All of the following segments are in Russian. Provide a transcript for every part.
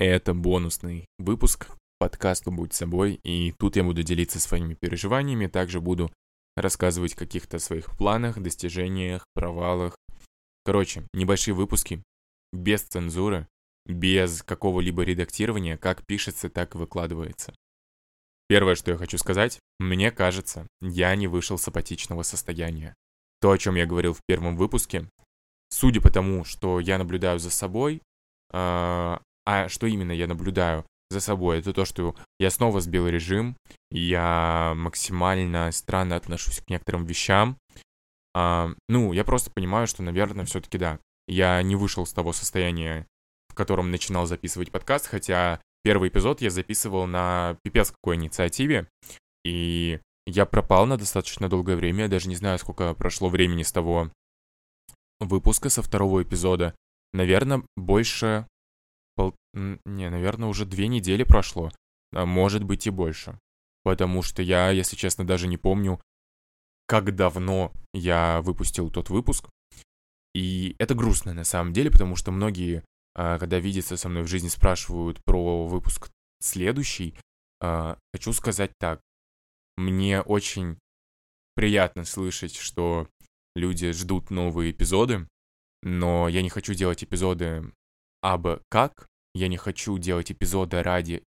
Это бонусный выпуск подкаста «Будь собой», и тут я буду делиться своими переживаниями, также буду рассказывать о каких-то своих планах, достижениях, провалах. Короче, небольшие выпуски, без цензуры, без какого-либо редактирования, как пишется, так и выкладывается. Первое, что я хочу сказать, мне кажется, я не вышел с апатичного состояния. То, о чем я говорил в первом выпуске, судя по тому, что я наблюдаю за собой, а, а что именно я наблюдаю за собой, это то, что я снова сбил режим, я максимально странно отношусь к некоторым вещам. А, ну, я просто понимаю, что, наверное, все-таки да, я не вышел с того состояния, в котором начинал записывать подкаст, хотя первый эпизод я записывал на пипец какой инициативе, и я пропал на достаточно долгое время, я даже не знаю, сколько прошло времени с того выпуска, со второго эпизода. Наверное, больше. Не, наверное, уже две недели прошло. А может быть и больше. Потому что я, если честно, даже не помню, как давно я выпустил тот выпуск. И это грустно на самом деле, потому что многие, а, когда видятся со мной в жизни, спрашивают про выпуск следующий. А, хочу сказать так. Мне очень приятно слышать, что люди ждут новые эпизоды, но я не хочу делать эпизоды абы как, я не хочу делать эпизоды ради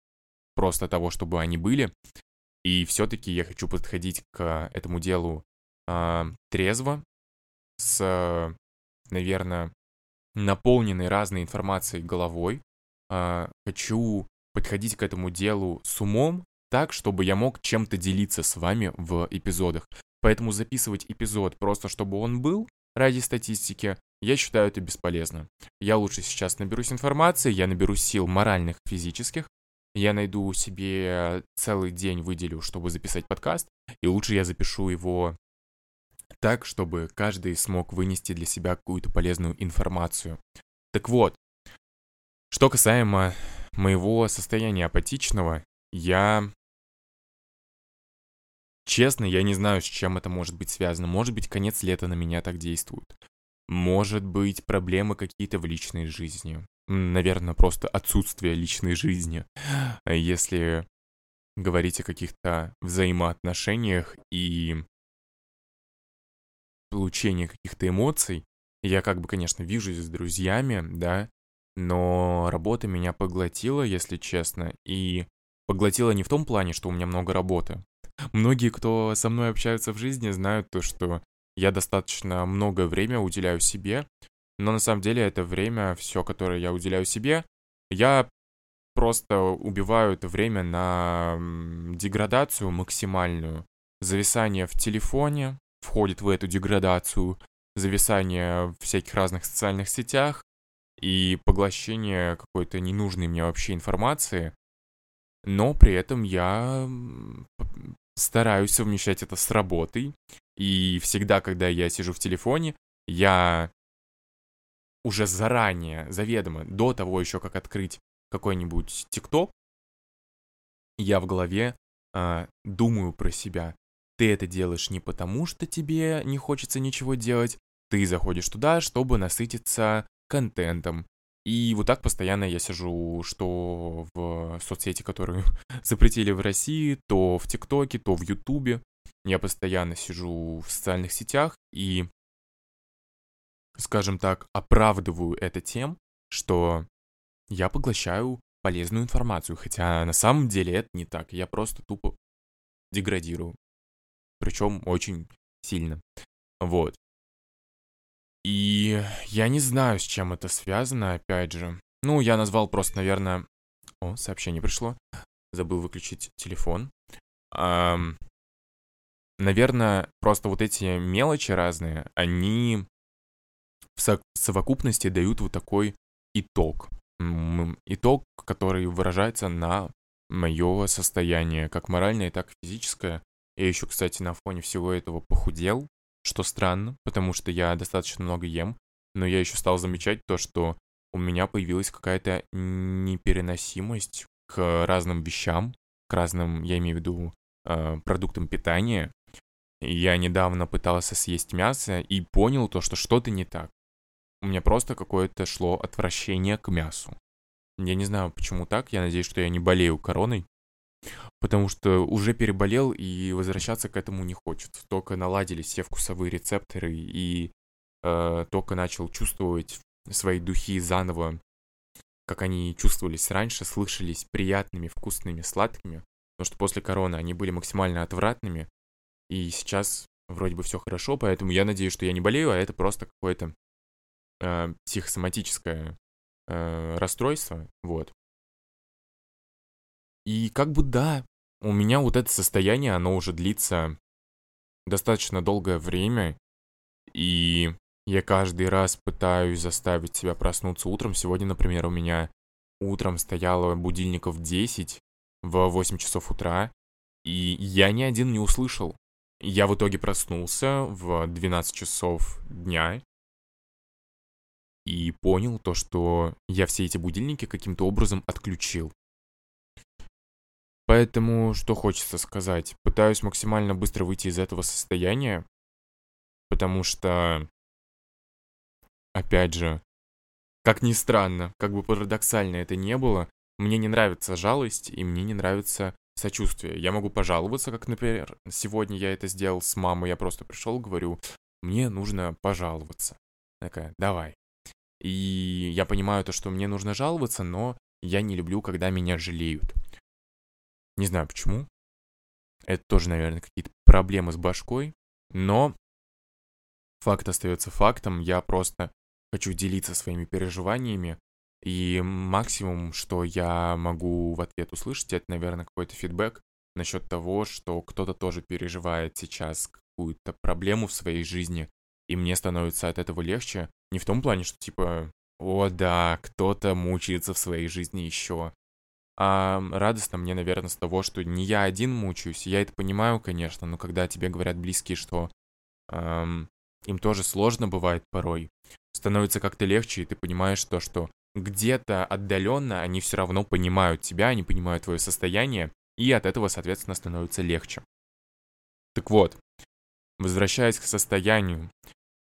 просто того, чтобы они были. И все-таки я хочу подходить к этому делу э, трезво, с, наверное, наполненной разной информацией головой. Э, хочу подходить к этому делу с умом, так, чтобы я мог чем-то делиться с вами в эпизодах. Поэтому записывать эпизод просто чтобы он был ради статистики, я считаю это бесполезно. Я лучше сейчас наберусь информации, я наберусь сил моральных, физических, я найду себе целый день выделю, чтобы записать подкаст, и лучше я запишу его так, чтобы каждый смог вынести для себя какую-то полезную информацию. Так вот, что касаемо моего состояния апатичного, я... Честно, я не знаю, с чем это может быть связано. Может быть, конец лета на меня так действует. Может быть, проблемы какие-то в личной жизни. Наверное, просто отсутствие личной жизни. Если говорить о каких-то взаимоотношениях и получении каких-то эмоций, я как бы, конечно, вижусь с друзьями, да, но работа меня поглотила, если честно, и поглотила не в том плане, что у меня много работы. Многие, кто со мной общаются в жизни, знают то, что я достаточно много время уделяю себе, но на самом деле это время, все, которое я уделяю себе, я просто убиваю это время на деградацию максимальную. Зависание в телефоне входит в эту деградацию, зависание в всяких разных социальных сетях и поглощение какой-то ненужной мне вообще информации. Но при этом я стараюсь совмещать это с работой. И всегда, когда я сижу в телефоне, я уже заранее, заведомо, до того еще, как открыть какой-нибудь ТикТок, я в голове э, думаю про себя. Ты это делаешь не потому, что тебе не хочется ничего делать, ты заходишь туда, чтобы насытиться контентом, и вот так постоянно я сижу, что в соцсети, которые запретили в России, то в ТикТоке, то в Ютубе. Я постоянно сижу в социальных сетях и, скажем так, оправдываю это тем, что я поглощаю полезную информацию, хотя на самом деле это не так. Я просто тупо деградирую. Причем очень сильно. Вот. И я не знаю, с чем это связано, опять же. Ну, я назвал просто, наверное... О, сообщение пришло. Забыл выключить телефон. Эм... Наверное, просто вот эти мелочи разные, они в со- совокупности дают вот такой итог. Итог, который выражается на мое состояние, как моральное, так и физическое. Я еще, кстати, на фоне всего этого похудел что странно, потому что я достаточно много ем, но я еще стал замечать то, что у меня появилась какая-то непереносимость к разным вещам, к разным, я имею в виду, э, продуктам питания. Я недавно пытался съесть мясо и понял то, что что-то не так. У меня просто какое-то шло отвращение к мясу. Я не знаю, почему так. Я надеюсь, что я не болею короной. Потому что уже переболел, и возвращаться к этому не хочется. Только наладились все вкусовые рецепторы, и э, только начал чувствовать свои духи заново, как они чувствовались раньше, слышались приятными, вкусными, сладкими. Потому что после короны они были максимально отвратными. И сейчас вроде бы все хорошо, поэтому я надеюсь, что я не болею, а это просто какое-то э, психосоматическое э, расстройство, вот. И как бы да, у меня вот это состояние, оно уже длится достаточно долгое время, и я каждый раз пытаюсь заставить себя проснуться утром. Сегодня, например, у меня утром стояло будильников 10 в 8 часов утра, и я ни один не услышал. Я в итоге проснулся в 12 часов дня и понял то, что я все эти будильники каким-то образом отключил. Поэтому, что хочется сказать, пытаюсь максимально быстро выйти из этого состояния, потому что, опять же, как ни странно, как бы парадоксально это не было, мне не нравится жалость и мне не нравится сочувствие. Я могу пожаловаться, как, например, сегодня я это сделал с мамой, я просто пришел, говорю, мне нужно пожаловаться. Такая, давай. И я понимаю то, что мне нужно жаловаться, но я не люблю, когда меня жалеют. Не знаю почему. Это тоже, наверное, какие-то проблемы с башкой. Но факт остается фактом. Я просто хочу делиться своими переживаниями. И максимум, что я могу в ответ услышать, это, наверное, какой-то фидбэк насчет того, что кто-то тоже переживает сейчас какую-то проблему в своей жизни, и мне становится от этого легче. Не в том плане, что типа, о да, кто-то мучается в своей жизни еще, а радостно мне, наверное, с того, что не я один мучаюсь. Я это понимаю, конечно, но когда тебе говорят близкие, что эм, им тоже сложно бывает порой, становится как-то легче, и ты понимаешь то, что где-то отдаленно они все равно понимают тебя, они понимают твое состояние, и от этого, соответственно, становится легче. Так вот, возвращаясь к состоянию,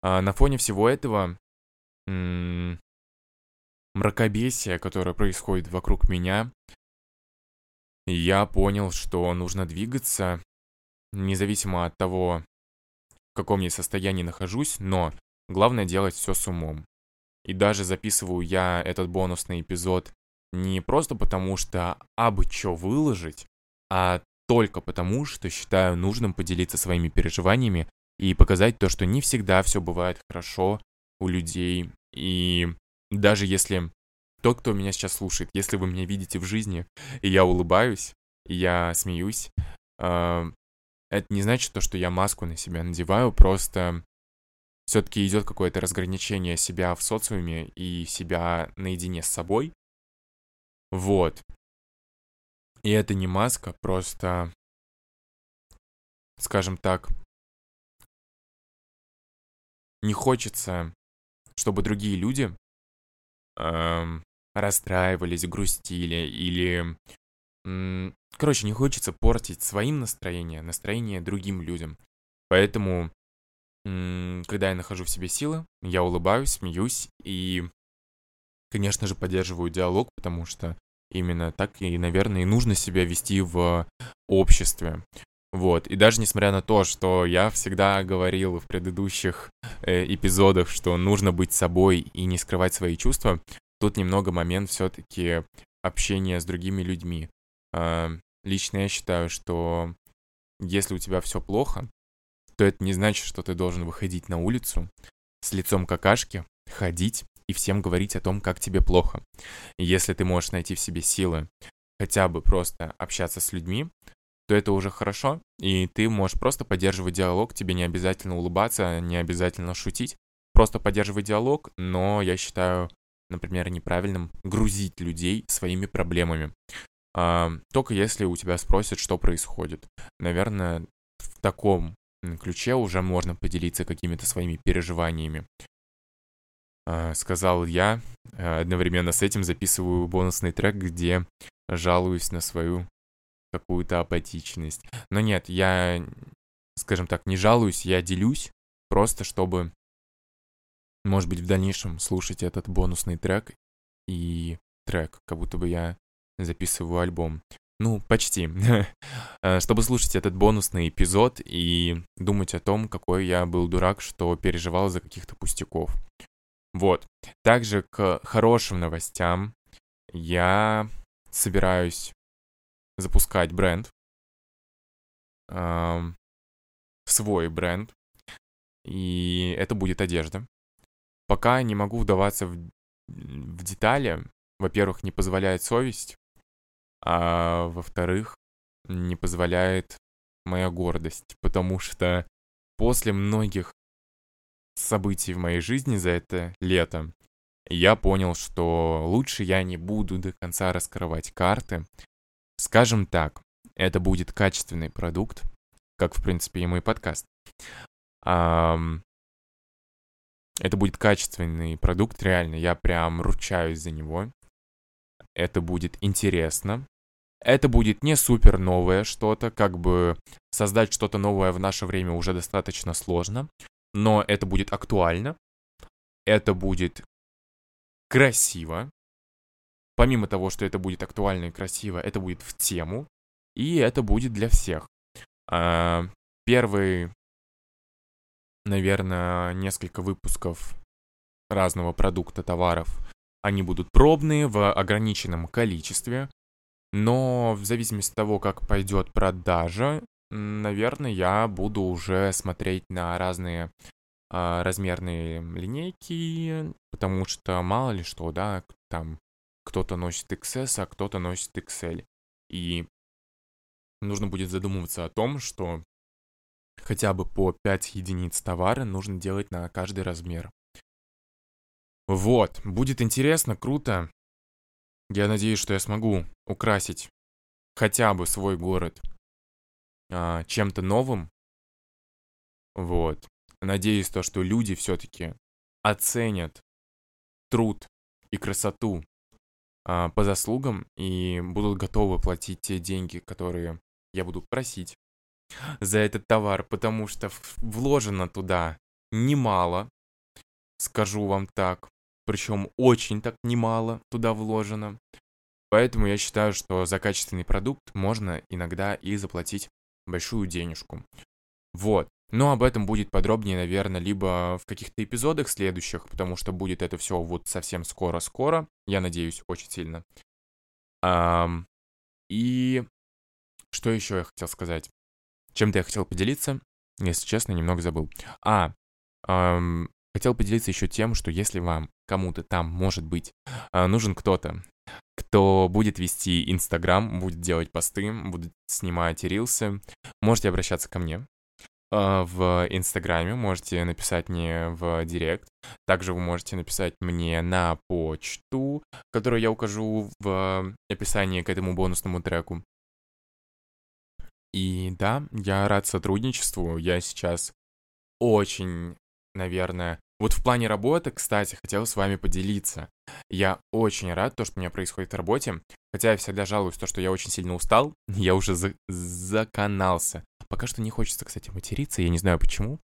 э, на фоне всего этого м- мракобесия, которое происходит вокруг меня, я понял, что нужно двигаться, независимо от того, в каком я состоянии нахожусь, но главное делать все с умом. И даже записываю я этот бонусный эпизод не просто потому, что абы что выложить, а только потому, что считаю нужным поделиться своими переживаниями и показать то, что не всегда все бывает хорошо у людей. И даже если тот, кто меня сейчас слушает, если вы меня видите в жизни, и я улыбаюсь, я смеюсь, э, это не значит то, что я маску на себя надеваю, просто все-таки идет какое-то разграничение себя в социуме и себя наедине с собой. Вот. И это не маска, просто, скажем так, не хочется, чтобы другие люди расстраивались, грустили или... Короче, не хочется портить своим настроение, настроение другим людям. Поэтому, когда я нахожу в себе силы, я улыбаюсь, смеюсь и, конечно же, поддерживаю диалог, потому что именно так и, наверное, и нужно себя вести в обществе. Вот. И даже несмотря на то, что я всегда говорил в предыдущих э, эпизодах, что нужно быть собой и не скрывать свои чувства, тут немного момент все-таки общения с другими людьми. Э, лично я считаю, что если у тебя все плохо, то это не значит, что ты должен выходить на улицу с лицом какашки, ходить и всем говорить о том, как тебе плохо. Если ты можешь найти в себе силы хотя бы просто общаться с людьми, то это уже хорошо, и ты можешь просто поддерживать диалог, тебе не обязательно улыбаться, не обязательно шутить, просто поддерживать диалог, но я считаю, например, неправильным грузить людей своими проблемами. А, только если у тебя спросят, что происходит. Наверное, в таком ключе уже можно поделиться какими-то своими переживаниями. А, сказал я, одновременно с этим записываю бонусный трек, где жалуюсь на свою какую-то апатичность. Но нет, я, скажем так, не жалуюсь, я делюсь, просто чтобы, может быть, в дальнейшем слушать этот бонусный трек и трек, как будто бы я записываю альбом. Ну, почти. Э, чтобы слушать этот бонусный эпизод и думать о том, какой я был дурак, что переживал за каких-то пустяков. Вот. Также к хорошим новостям я собираюсь запускать бренд. Эм, свой бренд. И это будет одежда. Пока не могу вдаваться в, в детали. Во-первых, не позволяет совесть а во-вторых, не позволяет моя гордость, потому что после многих событий в моей жизни за это лето я понял, что лучше я не буду до конца раскрывать карты. Скажем так, это будет качественный продукт, как, в принципе, и мой подкаст. Это будет качественный продукт, реально, я прям ручаюсь за него это будет интересно. Это будет не супер новое что-то, как бы создать что-то новое в наше время уже достаточно сложно, но это будет актуально, это будет красиво. Помимо того, что это будет актуально и красиво, это будет в тему, и это будет для всех. А, первый, наверное, несколько выпусков разного продукта, товаров они будут пробные в ограниченном количестве, но в зависимости от того, как пойдет продажа, наверное, я буду уже смотреть на разные а, размерные линейки, потому что мало ли что, да, там кто-то носит XS, а кто-то носит XL. И нужно будет задумываться о том, что хотя бы по 5 единиц товара нужно делать на каждый размер. Вот, будет интересно, круто. Я надеюсь, что я смогу украсить хотя бы свой город а, чем-то новым. Вот. Надеюсь, то, что люди все-таки оценят труд и красоту а, по заслугам и будут готовы платить те деньги, которые я буду просить за этот товар, потому что вложено туда немало, скажу вам так причем очень так немало туда вложено. Поэтому я считаю, что за качественный продукт можно иногда и заплатить большую денежку. Вот. Но об этом будет подробнее, наверное, либо в каких-то эпизодах следующих, потому что будет это все вот совсем скоро-скоро. Я надеюсь, очень сильно. Um, и что еще я хотел сказать? Чем-то я хотел поделиться, если честно, немного забыл. А, эм, Хотел поделиться еще тем, что если вам кому-то там, может быть, а, нужен кто-то, кто будет вести Инстаграм, будет делать посты, будет снимать рилсы, можете обращаться ко мне а, в Инстаграме, можете написать мне в Директ. Также вы можете написать мне на почту, которую я укажу в описании к этому бонусному треку. И да, я рад сотрудничеству. Я сейчас очень, наверное, вот в плане работы, кстати, хотел с вами поделиться. Я очень рад, то, что у меня происходит в работе. Хотя я всегда жалуюсь, то, что я очень сильно устал. Я уже за заканался. Пока что не хочется, кстати, материться, я не знаю почему.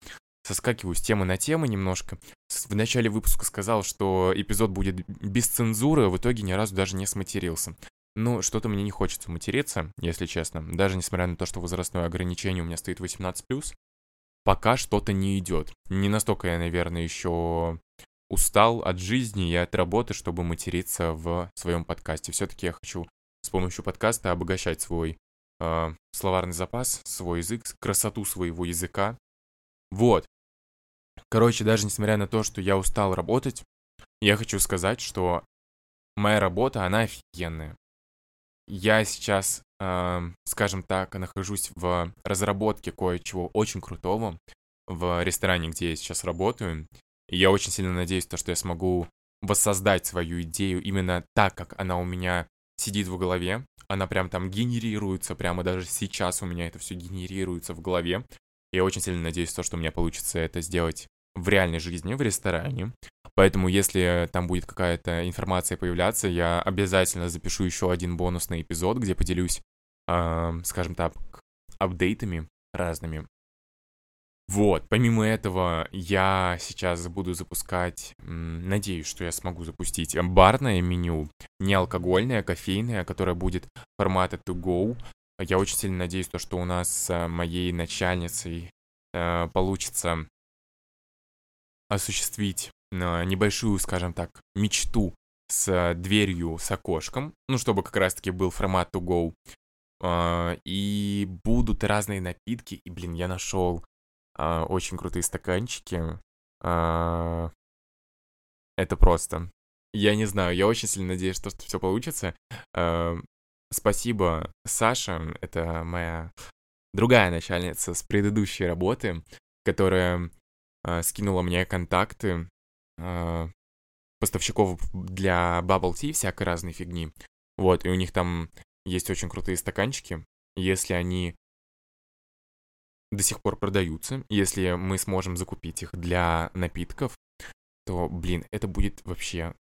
Соскакиваю с темы на тему немножко. В начале выпуска сказал, что эпизод будет без цензуры, а в итоге ни разу даже не сматерился. Ну, что-то мне не хочется материться, если честно. Даже несмотря на то, что возрастное ограничение у меня стоит 18+ пока что-то не идет. Не настолько я, наверное, еще устал от жизни и от работы, чтобы материться в своем подкасте. Все-таки я хочу с помощью подкаста обогащать свой э, словарный запас, свой язык, красоту своего языка. Вот. Короче, даже несмотря на то, что я устал работать, я хочу сказать, что моя работа, она офигенная. Я сейчас э, скажем так, нахожусь в разработке кое-чего очень крутого в ресторане, где я сейчас работаю. И я очень сильно надеюсь, то, что я смогу воссоздать свою идею именно так, как она у меня сидит в голове. Она прям там генерируется, прямо даже сейчас у меня это все генерируется в голове. Я очень сильно надеюсь, то, что у меня получится это сделать в реальной жизни, в ресторане. Поэтому, если там будет какая-то информация появляться, я обязательно запишу еще один бонусный эпизод, где поделюсь, э, скажем так, апдейтами разными. Вот, помимо этого, я сейчас буду запускать, надеюсь, что я смогу запустить барное меню, не алкогольное, кофейное, которое будет формата to go. Я очень сильно надеюсь, то, что у нас с моей начальницей э, получится осуществить небольшую, скажем так, мечту с дверью, с окошком, ну, чтобы как раз-таки был формат to go. Э, и будут разные напитки, и, блин, я нашел а, очень крутые стаканчики. Это просто. Я не знаю, я очень сильно надеюсь, что, что все получится. Спасибо, Саша, это моя другая начальница с предыдущей работы, которая скинула мне контакты поставщиков для Bubble Tea, всякой разной фигни. Вот, и у них там есть очень крутые стаканчики. Если они до сих пор продаются. Если мы сможем закупить их для напитков, то, блин, это будет вообще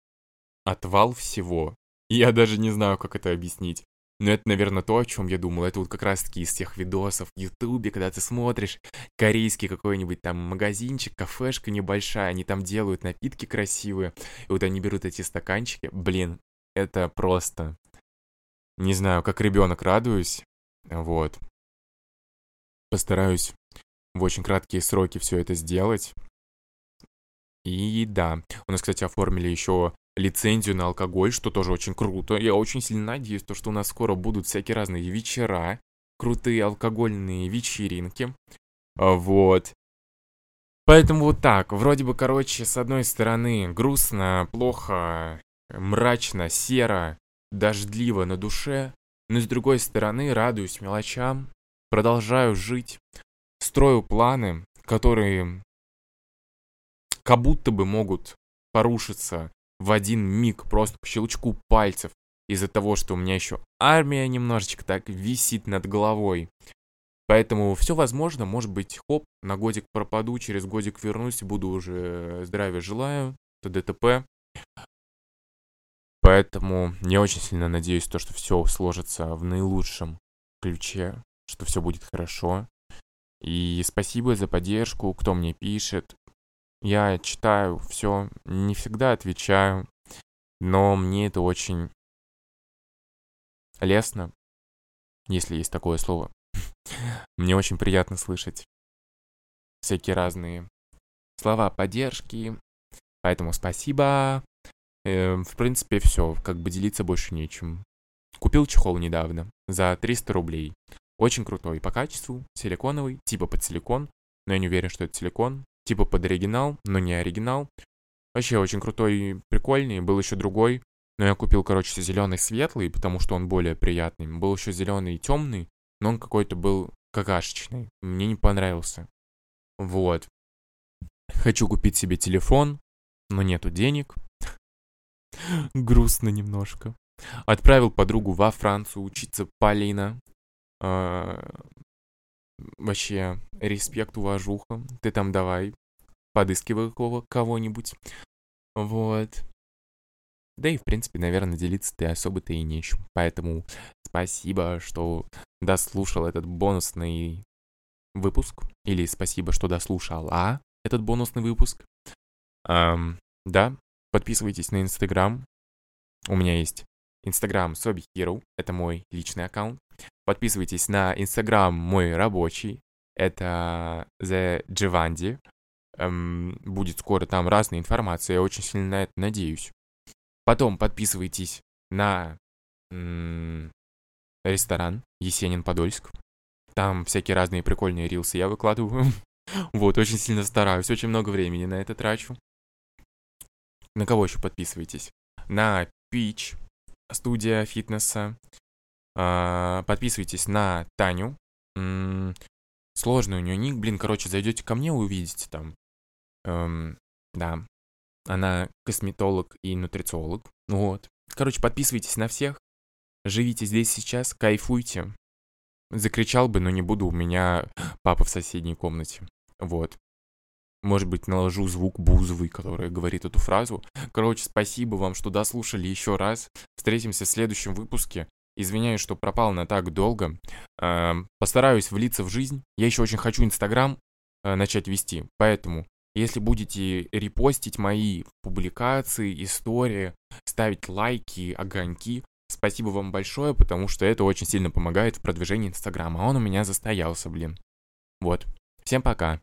отвал всего. Я даже не знаю, как это объяснить. Но это, наверное, то, о чем я думал. Это вот как раз-таки из тех видосов в Ютубе, когда ты смотришь корейский какой-нибудь там магазинчик, кафешка небольшая, они там делают напитки красивые, и вот они берут эти стаканчики. Блин, это просто... Не знаю, как ребенок радуюсь. Вот. Постараюсь в очень краткие сроки все это сделать. И да, у нас, кстати, оформили еще лицензию на алкоголь, что тоже очень круто. Я очень сильно надеюсь, то, что у нас скоро будут всякие разные вечера, крутые алкогольные вечеринки. А, вот. Поэтому вот так, вроде бы, короче, с одной стороны грустно, плохо, мрачно, серо, дождливо на душе, но с другой стороны радуюсь мелочам, продолжаю жить, строю планы, которые как будто бы могут порушиться в один миг, просто по щелчку пальцев, из-за того, что у меня еще армия немножечко так висит над головой. Поэтому все возможно, может быть, хоп, на годик пропаду, через годик вернусь, буду уже здравия желаю, ТДТП. Поэтому я очень сильно надеюсь, то, что все сложится в наилучшем ключе что все будет хорошо. И спасибо за поддержку, кто мне пишет. Я читаю все, не всегда отвечаю, но мне это очень лестно, если есть такое слово. Мне очень приятно слышать всякие разные слова поддержки. Поэтому спасибо. Эм, в принципе, все. Как бы делиться больше нечем. Купил чехол недавно за 300 рублей. Очень крутой по качеству, силиконовый, типа под силикон, но я не уверен, что это силикон. Типа под оригинал, но не оригинал. Вообще очень крутой, прикольный. Был еще другой, но я купил, короче, зеленый светлый, потому что он более приятный. Был еще зеленый темный, но он какой-то был какашечный. Мне не понравился. Вот. Хочу купить себе телефон, но нету денег. Грустно немножко. Отправил подругу во Францию учиться Полина. Вообще, респект, уважуха. Ты там давай, подыскивай кого-нибудь. Вот. Да и, в принципе, наверное, делиться ты особо-то и нечем. Поэтому спасибо, что дослушал этот бонусный выпуск. Или спасибо, что дослушала этот бонусный выпуск. Эм, да, подписывайтесь на Инстаграм. У меня есть Инстаграм Sobi Hero, это мой личный аккаунт. Подписывайтесь на Инстаграм мой рабочий, это The Givendi. Эм, будет скоро там разная информация, я очень сильно на это надеюсь. Потом подписывайтесь на ресторан Есенин Подольск. Там всякие разные прикольные рилсы я выкладываю. вот, очень сильно стараюсь, очень много времени на это трачу. На кого еще подписывайтесь? На Peach, студия фитнеса. А, подписывайтесь на Таню. Сложный у нее ник. Блин, короче, зайдете ко мне, увидите там. Эм, да. Она косметолог и нутрициолог. Вот. Короче, подписывайтесь на всех. Живите здесь сейчас, кайфуйте. Закричал бы, но не буду, у меня папа в соседней комнате. Вот. Может быть, наложу звук Бузовый, который говорит эту фразу. Короче, спасибо вам, что дослушали еще раз. Встретимся в следующем выпуске. Извиняюсь, что пропал на так долго. Постараюсь влиться в жизнь. Я еще очень хочу Инстаграм э, начать вести. Поэтому, если будете репостить мои публикации, истории, ставить лайки, огоньки, спасибо вам большое, потому что это очень сильно помогает в продвижении Инстаграма. Он у меня застоялся, блин. Вот. Всем пока.